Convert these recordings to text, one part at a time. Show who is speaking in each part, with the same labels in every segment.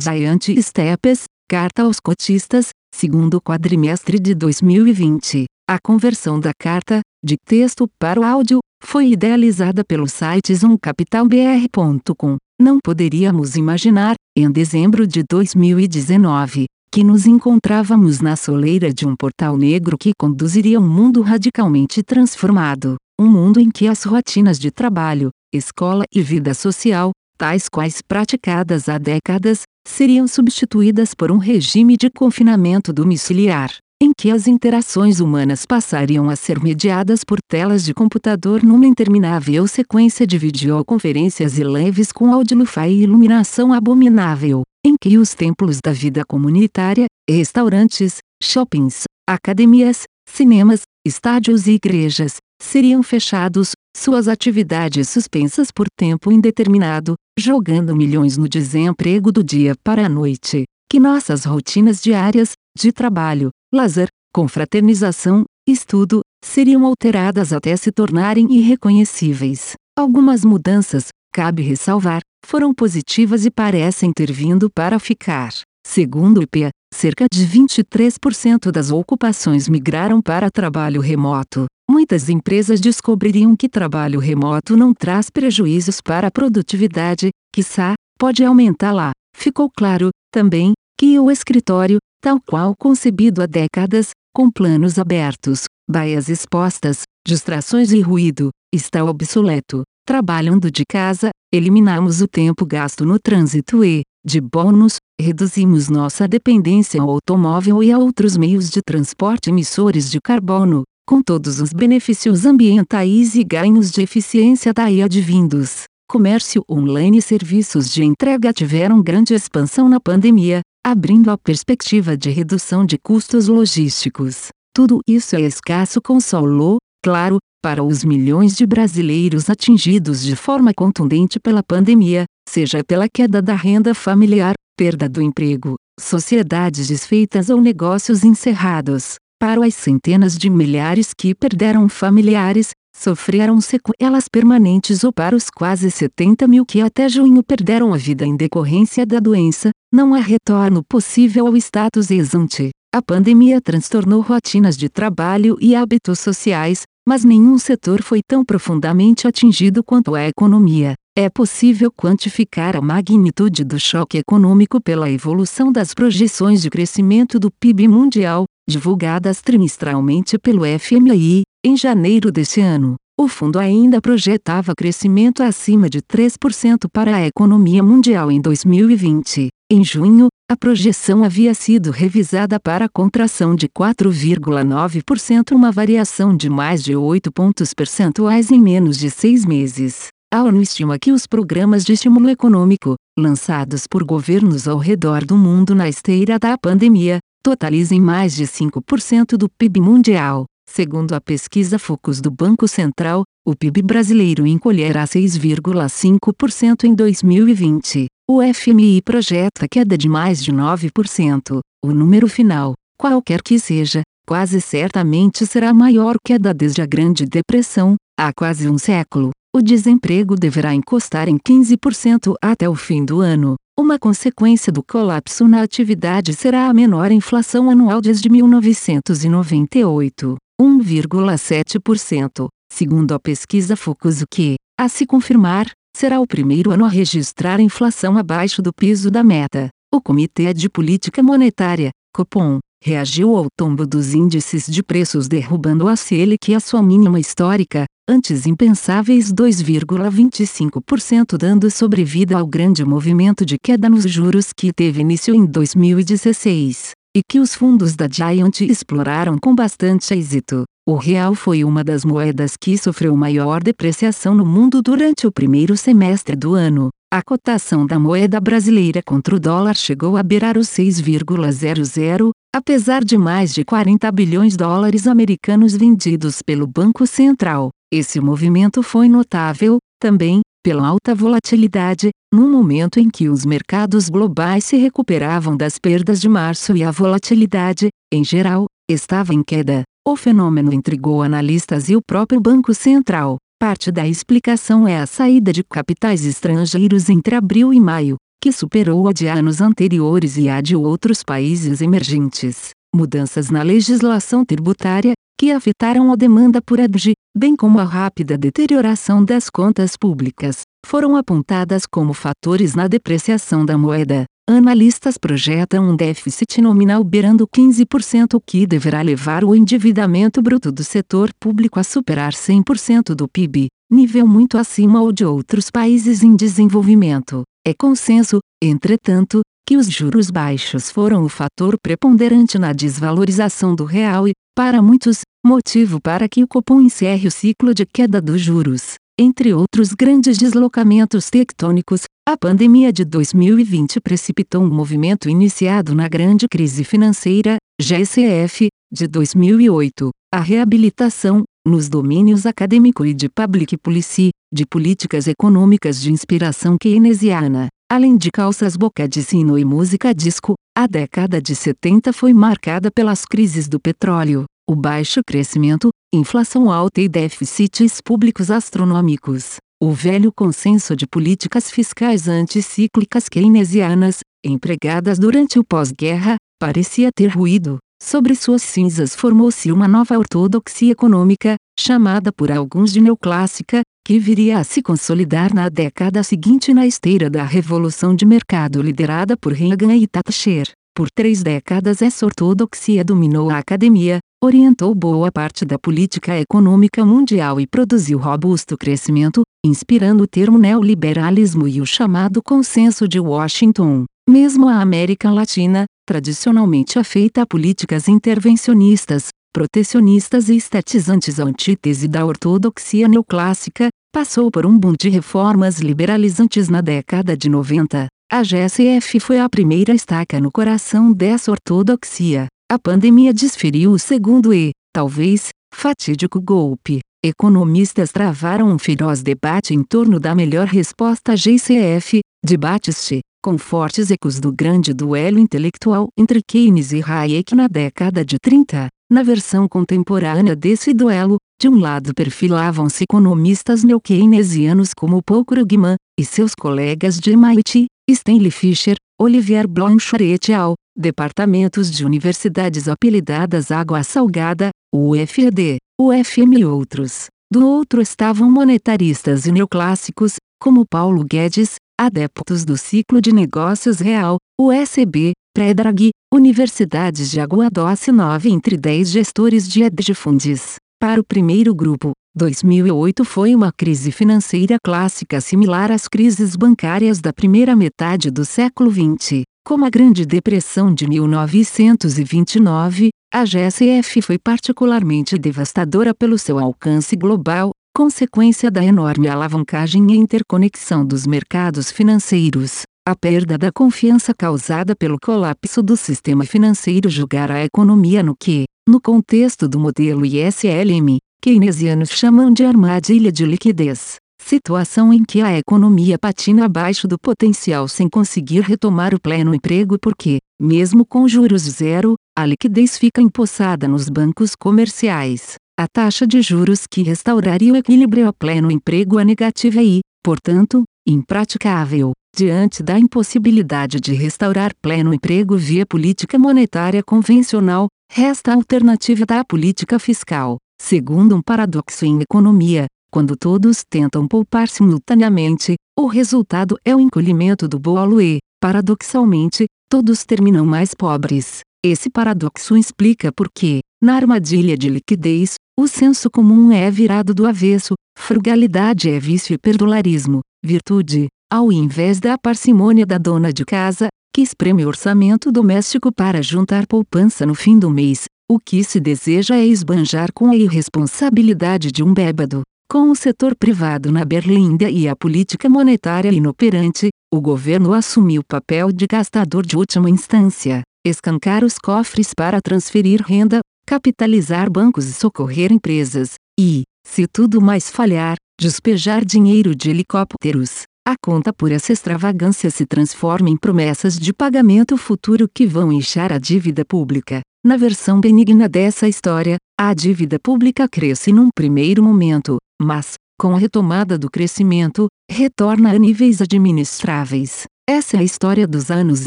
Speaker 1: Giant Steps, Carta aos Cotistas, segundo quadrimestre de 2020. A conversão da carta, de texto para o áudio, foi idealizada pelo site zoomcapitalbr.com. Não poderíamos imaginar, em dezembro de 2019, que nos encontrávamos na soleira de um portal negro que conduziria um mundo radicalmente transformado, um mundo em que as rotinas de trabalho, escola e vida social, tais quais praticadas há décadas, seriam substituídas por um regime de confinamento domiciliar, em que as interações humanas passariam a ser mediadas por telas de computador numa interminável sequência de videoconferências e leves com áudio e iluminação abominável em que os templos da vida comunitária, restaurantes, shoppings, academias, cinemas, estádios e igrejas, seriam fechados, suas atividades suspensas por tempo indeterminado, jogando milhões no desemprego do dia para a noite. Que nossas rotinas diárias, de trabalho, lazer, confraternização, estudo, seriam alteradas até se tornarem irreconhecíveis. Algumas mudanças, cabe ressalvar, foram positivas e parecem ter vindo para ficar. Segundo o IPEA, cerca de 23% das ocupações migraram para trabalho remoto. Muitas empresas descobririam que trabalho remoto não traz prejuízos para a produtividade, quiçá, pode aumentá-la. Ficou claro, também, que o escritório, tal qual concebido há décadas, com planos abertos, baias expostas, distrações e ruído, está obsoleto. Trabalhando de casa, eliminamos o tempo gasto no trânsito e, de bônus, reduzimos nossa dependência ao automóvel e a outros meios de transporte emissores de carbono, com todos os benefícios ambientais e ganhos de eficiência daí advindos. Comércio online e serviços de entrega tiveram grande expansão na pandemia, abrindo a perspectiva de redução de custos logísticos. Tudo isso é escasso consolou, claro, para os milhões de brasileiros atingidos de forma contundente pela pandemia, seja pela queda da renda familiar, perda do emprego, sociedades desfeitas ou negócios encerrados, para as centenas de milhares que perderam familiares, sofreram sequelas permanentes ou para os quase 70 mil que até junho perderam a vida em decorrência da doença, não há retorno possível ao status ex ante. A pandemia transtornou rotinas de trabalho e hábitos sociais, mas nenhum setor foi tão profundamente atingido quanto a economia. É possível quantificar a magnitude do choque econômico pela evolução das projeções de crescimento do PIB mundial, divulgadas trimestralmente pelo FMI, em janeiro deste ano. O fundo ainda projetava crescimento acima de 3% para a economia mundial em 2020. Em junho, a projeção havia sido revisada para contração de 4,9%, uma variação de mais de 8 pontos percentuais em menos de seis meses. A ONU estima que os programas de estímulo econômico, lançados por governos ao redor do mundo na esteira da pandemia, totalizem mais de 5% do PIB mundial. Segundo a pesquisa Focus do Banco Central, o PIB brasileiro encolherá 6,5% em 2020. O FMI projeta queda de mais de 9%. O número final, qualquer que seja, quase certamente será a maior queda desde a Grande Depressão, há quase um século. O desemprego deverá encostar em 15% até o fim do ano. Uma consequência do colapso na atividade será a menor inflação anual desde 1998, 1,7%, segundo a pesquisa Focus, o que, a se confirmar, será o primeiro ano a registrar inflação abaixo do piso da meta. O Comitê de Política Monetária, Copom, reagiu ao tombo dos índices de preços derrubando a Selic a sua mínima histórica, antes impensáveis 2,25% dando sobrevida ao grande movimento de queda nos juros que teve início em 2016, e que os fundos da Giant exploraram com bastante êxito. O real foi uma das moedas que sofreu maior depreciação no mundo durante o primeiro semestre do ano. A cotação da moeda brasileira contra o dólar chegou a beirar os 6,00, apesar de mais de 40 bilhões de dólares americanos vendidos pelo Banco Central. Esse movimento foi notável, também, pela alta volatilidade, num momento em que os mercados globais se recuperavam das perdas de março e a volatilidade, em geral, estava em queda. O fenômeno intrigou analistas e o próprio Banco Central. Parte da explicação é a saída de capitais estrangeiros entre abril e maio, que superou a de anos anteriores e a de outros países emergentes. Mudanças na legislação tributária, que afetaram a demanda por EDG, bem como a rápida deterioração das contas públicas, foram apontadas como fatores na depreciação da moeda. Analistas projetam um déficit nominal beirando 15%, o que deverá levar o endividamento bruto do setor público a superar 100% do PIB, nível muito acima ao de outros países em desenvolvimento. É consenso, entretanto, que os juros baixos foram o fator preponderante na desvalorização do real e, para muitos, motivo para que o Copom encerre o ciclo de queda dos juros. Entre outros grandes deslocamentos tectônicos, a pandemia de 2020 precipitou um movimento iniciado na grande crise financeira, GCF, de 2008. A reabilitação, nos domínios acadêmico e de public policy, de políticas econômicas de inspiração keynesiana, Além de calças boca de sino e música disco, a década de 70 foi marcada pelas crises do petróleo, o baixo crescimento, inflação alta e déficits públicos astronômicos. O velho consenso de políticas fiscais anticíclicas keynesianas, empregadas durante o pós-guerra, parecia ter ruído. Sobre suas cinzas formou-se uma nova ortodoxia econômica, chamada por alguns de neoclássica, que viria a se consolidar na década seguinte na esteira da revolução de mercado liderada por Reagan e Thatcher. Por três décadas essa ortodoxia dominou a academia, orientou boa parte da política econômica mundial e produziu robusto crescimento, inspirando o termo neoliberalismo e o chamado consenso de Washington. Mesmo a América Latina, tradicionalmente afeita a políticas intervencionistas, protecionistas e estatizantes antítese da ortodoxia neoclássica, passou por um boom de reformas liberalizantes na década de 90. A GSF foi a primeira estaca no coração dessa ortodoxia. A pandemia desferiu o segundo e, talvez, fatídico golpe. Economistas travaram um feroz debate em torno da melhor resposta GCF, debates com fortes ecos do grande duelo intelectual entre Keynes e Hayek na década de 30. Na versão contemporânea desse duelo, de um lado perfilavam-se economistas neo-keynesianos como Paul Krugman, e seus colegas de MIT, Stanley Fischer, Olivier Blanchard et al., departamentos de universidades apelidadas Água Salgada, UFAD, UFM e outros. Do outro estavam monetaristas e neoclássicos, como Paulo Guedes, adeptos do ciclo de negócios real, USB, pré-drag, universidades de água doce 9 entre 10 gestores de hedge funds. Para o primeiro grupo, 2008 foi uma crise financeira clássica similar às crises bancárias da primeira metade do século XX. Como a Grande Depressão de 1929, a GSF foi particularmente devastadora pelo seu alcance global, consequência da enorme alavancagem e interconexão dos mercados financeiros. A perda da confiança causada pelo colapso do sistema financeiro julgar a economia no que, no contexto do modelo ISLM, keynesianos chamam de armadilha de liquidez. Situação em que a economia patina abaixo do potencial sem conseguir retomar o pleno emprego porque, mesmo com juros zero, a liquidez fica empossada nos bancos comerciais. A taxa de juros que restauraria o equilíbrio a pleno emprego é negativa e, portanto, impraticável. Diante da impossibilidade de restaurar pleno emprego via política monetária convencional, resta a alternativa da política fiscal. Segundo um paradoxo em economia, quando todos tentam poupar simultaneamente, o resultado é o encolhimento do bolo e, paradoxalmente, todos terminam mais pobres. Esse paradoxo explica por que, na armadilha de liquidez, o senso comum é virado do avesso, frugalidade é vício e perdularismo, virtude, ao invés da parcimônia da dona de casa, que espreme o orçamento doméstico para juntar poupança no fim do mês, o que se deseja é esbanjar com a irresponsabilidade de um bêbado. Com o setor privado na berlinda e a política monetária inoperante, o governo assumiu o papel de gastador de última instância, escancar os cofres para transferir renda, capitalizar bancos e socorrer empresas, e, se tudo mais falhar, despejar dinheiro de helicópteros. A conta por essa extravagância se transforma em promessas de pagamento futuro que vão inchar a dívida pública. Na versão benigna dessa história, a dívida pública cresce num primeiro momento, mas, com a retomada do crescimento, retorna a níveis administráveis. Essa é a história dos anos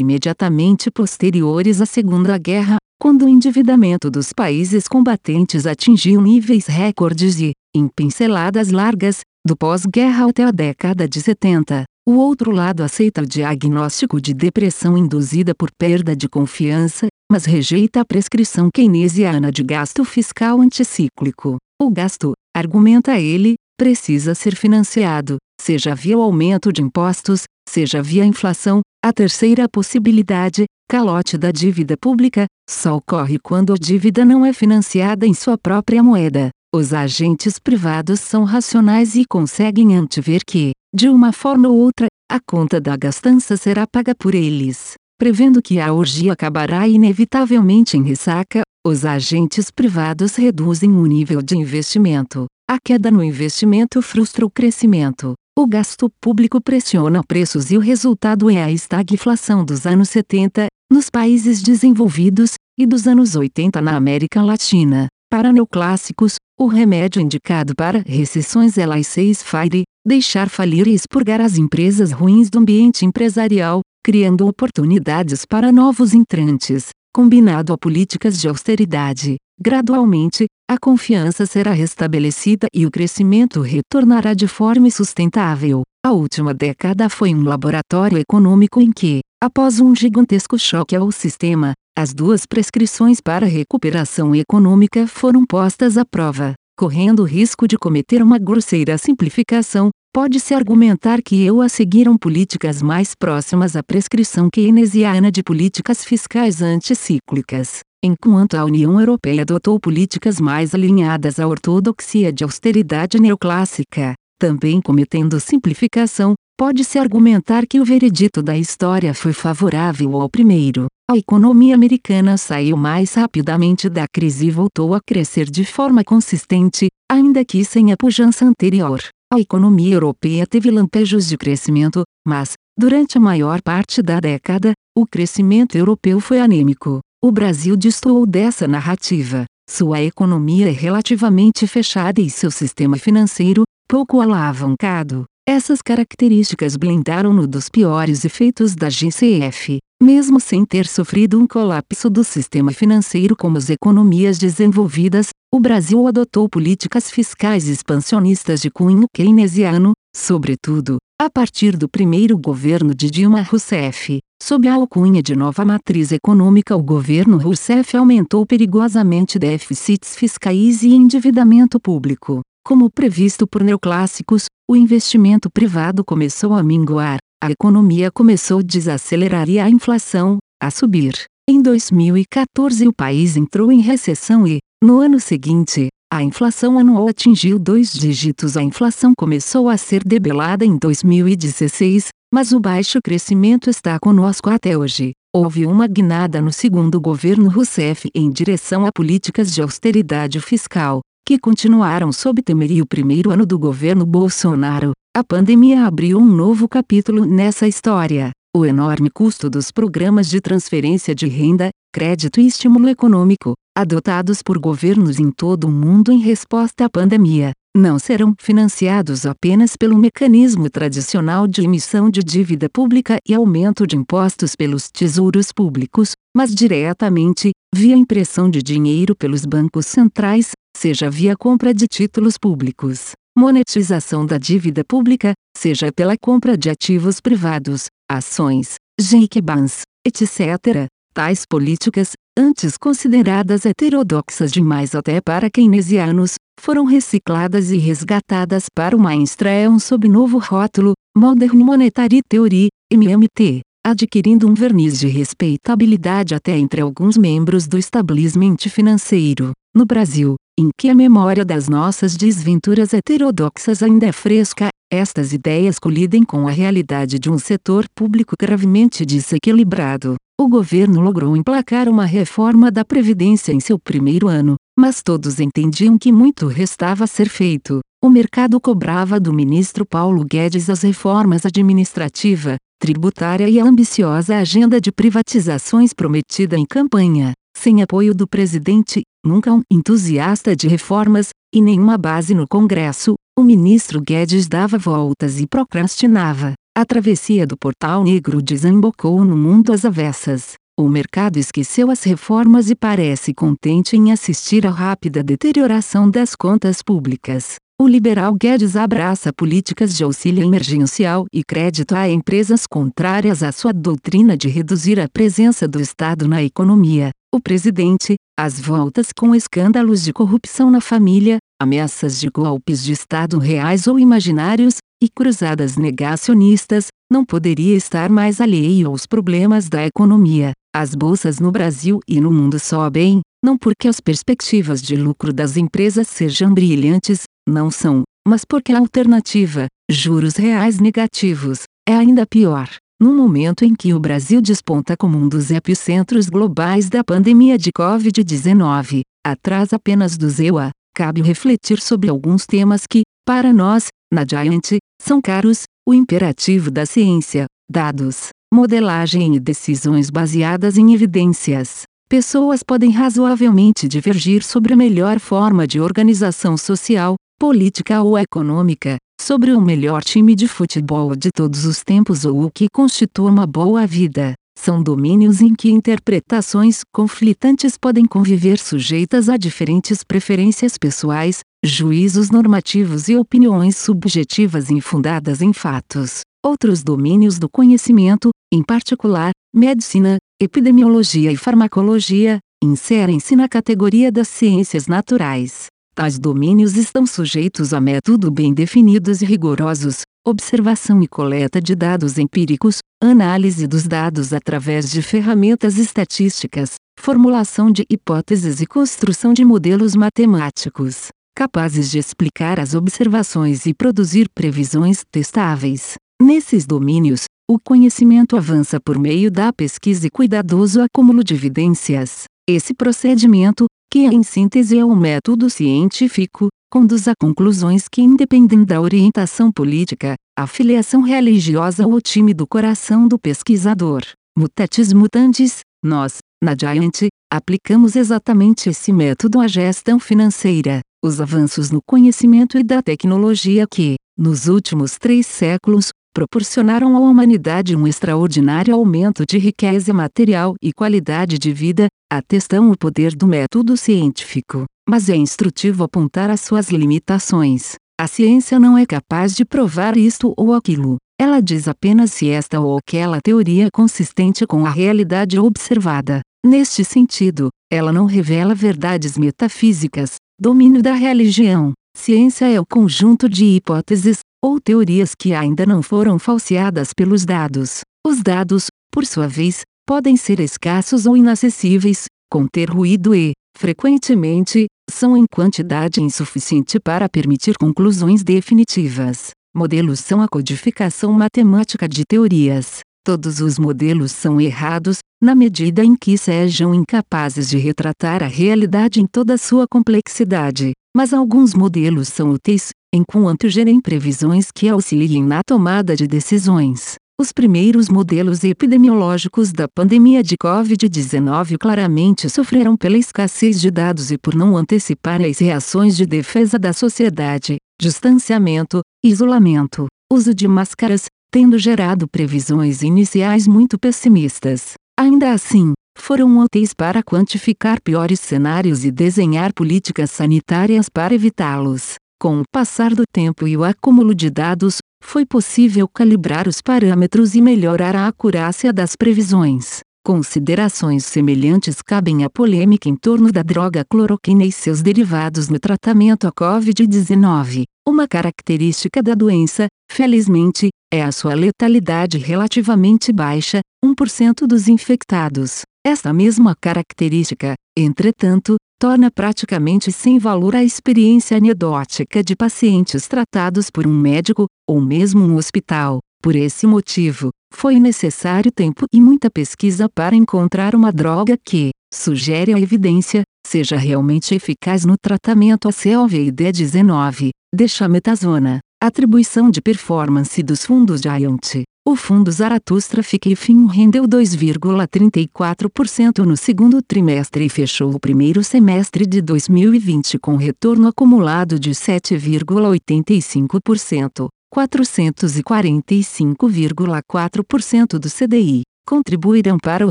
Speaker 1: imediatamente posteriores à Segunda Guerra, quando o endividamento dos países combatentes atingiu níveis recordes e, em pinceladas largas, do pós-guerra até a década de 70, o outro lado aceita o diagnóstico de depressão induzida por perda de confiança, mas rejeita a prescrição keynesiana de gasto fiscal anticíclico. O gasto, argumenta ele, precisa ser financiado, seja via o aumento de impostos, seja via inflação. A terceira possibilidade, calote da dívida pública, só ocorre quando a dívida não é financiada em sua própria moeda. Os agentes privados são racionais e conseguem antever que, de uma forma ou outra, a conta da gastança será paga por eles. Prevendo que a orgia acabará inevitavelmente em ressaca, os agentes privados reduzem o nível de investimento. A queda no investimento frustra o crescimento. O gasto público pressiona preços e o resultado é a estagflação dos anos 70, nos países desenvolvidos, e dos anos 80 na América Latina. Para neoclássicos, o remédio indicado para recessões é laissez-faire, deixar falir e expurgar as empresas ruins do ambiente empresarial, criando oportunidades para novos entrantes. Combinado a políticas de austeridade, gradualmente, a confiança será restabelecida e o crescimento retornará de forma sustentável. A última década foi um laboratório econômico em que, após um gigantesco choque ao sistema, as duas prescrições para recuperação econômica foram postas à prova. Correndo o risco de cometer uma grosseira simplificação, pode-se argumentar que eu a seguiram políticas mais próximas à prescrição keynesiana de políticas fiscais anticíclicas, enquanto a União Europeia adotou políticas mais alinhadas à ortodoxia de austeridade neoclássica. Também cometendo simplificação, pode-se argumentar que o veredito da história foi favorável ao primeiro. A economia americana saiu mais rapidamente da crise e voltou a crescer de forma consistente, ainda que sem a pujança anterior. A economia europeia teve lampejos de crescimento, mas, durante a maior parte da década, o crescimento europeu foi anêmico. O Brasil destoou dessa narrativa. Sua economia é relativamente fechada e seu sistema financeiro, pouco alavancado. Essas características blindaram-no dos piores efeitos da GCF, mesmo sem ter sofrido um colapso do sistema financeiro como as economias desenvolvidas, o Brasil adotou políticas fiscais expansionistas de cunho keynesiano, sobretudo, a partir do primeiro governo de Dilma Rousseff. Sob a alcunha de nova matriz econômica, o governo Rousseff aumentou perigosamente déficits fiscais e endividamento público. Como previsto por neoclássicos, o investimento privado começou a minguar, a economia começou a desacelerar e a inflação, a subir. Em 2014 o país entrou em recessão e, no ano seguinte, a inflação anual atingiu dois dígitos. A inflação começou a ser debelada em 2016, mas o baixo crescimento está conosco até hoje. Houve uma guinada no segundo governo Rousseff em direção a políticas de austeridade fiscal, que continuaram sob temer o primeiro ano do governo Bolsonaro, a pandemia abriu um novo capítulo nessa história. O enorme custo dos programas de transferência de renda, crédito e estímulo econômico, adotados por governos em todo o mundo em resposta à pandemia, não serão financiados apenas pelo mecanismo tradicional de emissão de dívida pública e aumento de impostos pelos tesouros públicos, mas diretamente, via impressão de dinheiro pelos bancos centrais, seja via compra de títulos públicos monetização da dívida pública, seja pela compra de ativos privados, ações, jequebans, etc. Tais políticas, antes consideradas heterodoxas demais até para keynesianos, foram recicladas e resgatadas para o mainstream sob novo rótulo, Modern Monetary Theory, MMT, adquirindo um verniz de respeitabilidade até entre alguns membros do establishment financeiro. No Brasil, em que a memória das nossas desventuras heterodoxas ainda é fresca, estas ideias colidem com a realidade de um setor público gravemente desequilibrado. O governo logrou emplacar uma reforma da Previdência em seu primeiro ano, mas todos entendiam que muito restava a ser feito. O mercado cobrava do ministro Paulo Guedes as reformas administrativa, tributária e a ambiciosa agenda de privatizações prometida em campanha. Sem apoio do presidente, nunca um entusiasta de reformas, e nenhuma base no Congresso, o ministro Guedes dava voltas e procrastinava. A travessia do portal negro desembocou no mundo às avessas. O mercado esqueceu as reformas e parece contente em assistir à rápida deterioração das contas públicas. O liberal Guedes abraça políticas de auxílio emergencial e crédito a empresas contrárias à sua doutrina de reduzir a presença do Estado na economia. O presidente, às voltas com escândalos de corrupção na família, ameaças de golpes de Estado reais ou imaginários, e cruzadas negacionistas, não poderia estar mais alheio aos problemas da economia. As bolsas no Brasil e no mundo sobem, não porque as perspectivas de lucro das empresas sejam brilhantes, não são, mas porque a alternativa, juros reais negativos, é ainda pior. No momento em que o Brasil desponta como um dos epicentros globais da pandemia de Covid-19, atrás apenas do ZEUA, cabe refletir sobre alguns temas que, para nós, na Giant, são caros: o imperativo da ciência, dados, modelagem e decisões baseadas em evidências. Pessoas podem razoavelmente divergir sobre a melhor forma de organização social, política ou econômica, sobre o melhor time de futebol de todos os tempos ou o que constitui uma boa vida. São domínios em que interpretações conflitantes podem conviver sujeitas a diferentes preferências pessoais, juízos normativos e opiniões subjetivas infundadas em fatos. Outros domínios do conhecimento, em particular, medicina, epidemiologia e farmacologia, inserem-se na categoria das ciências naturais. Tais domínios estão sujeitos a métodos bem definidos e rigorosos, observação e coleta de dados empíricos, análise dos dados através de ferramentas estatísticas, formulação de hipóteses e construção de modelos matemáticos, capazes de explicar as observações e produzir previsões testáveis. Nesses domínios, o conhecimento avança por meio da pesquisa e cuidadoso acúmulo de evidências. Esse procedimento, que em síntese é o método científico, conduz a conclusões que independem da orientação política, afiliação religiosa ou time do coração do pesquisador. Mutatis mutandis, nós, na Giant, aplicamos exatamente esse método à gestão financeira. Os avanços no conhecimento e da tecnologia que, nos últimos três séculos, proporcionaram à humanidade um extraordinário aumento de riqueza material e qualidade de vida, atestam o poder do método científico. Mas é instrutivo apontar as suas limitações. A ciência não é capaz de provar isto ou aquilo. Ela diz apenas se esta ou aquela teoria é consistente com a realidade observada. Neste sentido, ela não revela verdades metafísicas, domínio da religião. Ciência é o conjunto de hipóteses, ou teorias que ainda não foram falseadas pelos dados. Os dados, por sua vez, podem ser escassos ou inacessíveis, conter ruído e, frequentemente, são em quantidade insuficiente para permitir conclusões definitivas. Modelos são a codificação matemática de teorias. Todos os modelos são errados, na medida em que sejam incapazes de retratar a realidade em toda sua complexidade. Mas alguns modelos são úteis, enquanto gerem previsões que auxiliem na tomada de decisões. Os primeiros modelos epidemiológicos da pandemia de Covid-19 claramente sofreram pela escassez de dados e por não antecipar as reações de defesa da sociedade, distanciamento, isolamento, uso de máscaras, tendo gerado previsões iniciais muito pessimistas. Ainda assim, foram úteis para quantificar piores cenários e desenhar políticas sanitárias para evitá-los. Com o passar do tempo e o acúmulo de dados, foi possível calibrar os parâmetros e melhorar a acurácia das previsões. Considerações semelhantes cabem à polêmica em torno da droga cloroquina e seus derivados no tratamento à Covid-19. Uma característica da doença, felizmente, é a sua letalidade relativamente baixa, 1% dos infectados. Esta mesma característica, entretanto, torna praticamente sem valor a experiência anedótica de pacientes tratados por um médico, ou mesmo um hospital. Por esse motivo, foi necessário tempo e muita pesquisa para encontrar uma droga que, sugere a evidência, seja realmente eficaz no tratamento a COVID-19, dexametasona. Atribuição de performance dos fundos Giant. O fundo Zaratustra Fiquefin rendeu 2,34% no segundo trimestre e fechou o primeiro semestre de 2020 com retorno acumulado de 7,85%. 445,4% do CDI. Contribuirão para o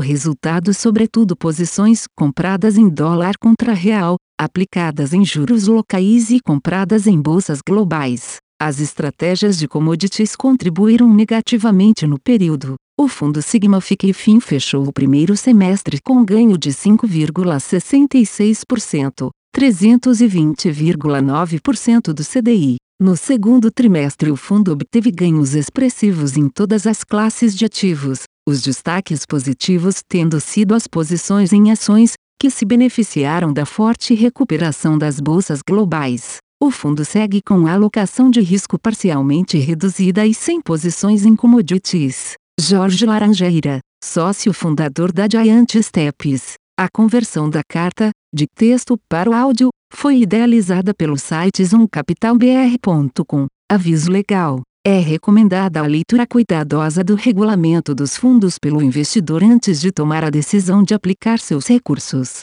Speaker 1: resultado sobretudo posições compradas em dólar contra real, aplicadas em juros locais e compradas em bolsas globais. As estratégias de commodities contribuíram negativamente no período. O fundo Sigma Fin fechou o primeiro semestre com ganho de 5,66%, 320,9% do CDI. No segundo trimestre, o fundo obteve ganhos expressivos em todas as classes de ativos, os destaques positivos tendo sido as posições em ações, que se beneficiaram da forte recuperação das bolsas globais. O fundo segue com alocação de risco parcialmente reduzida e sem posições em commodities. Jorge Laranjeira, sócio fundador da Giant Steps. A conversão da carta, de texto para o áudio, foi idealizada pelo site zoomcapitalbr.com. Aviso legal. É recomendada a leitura cuidadosa do regulamento dos fundos pelo investidor antes de tomar a decisão de aplicar seus recursos.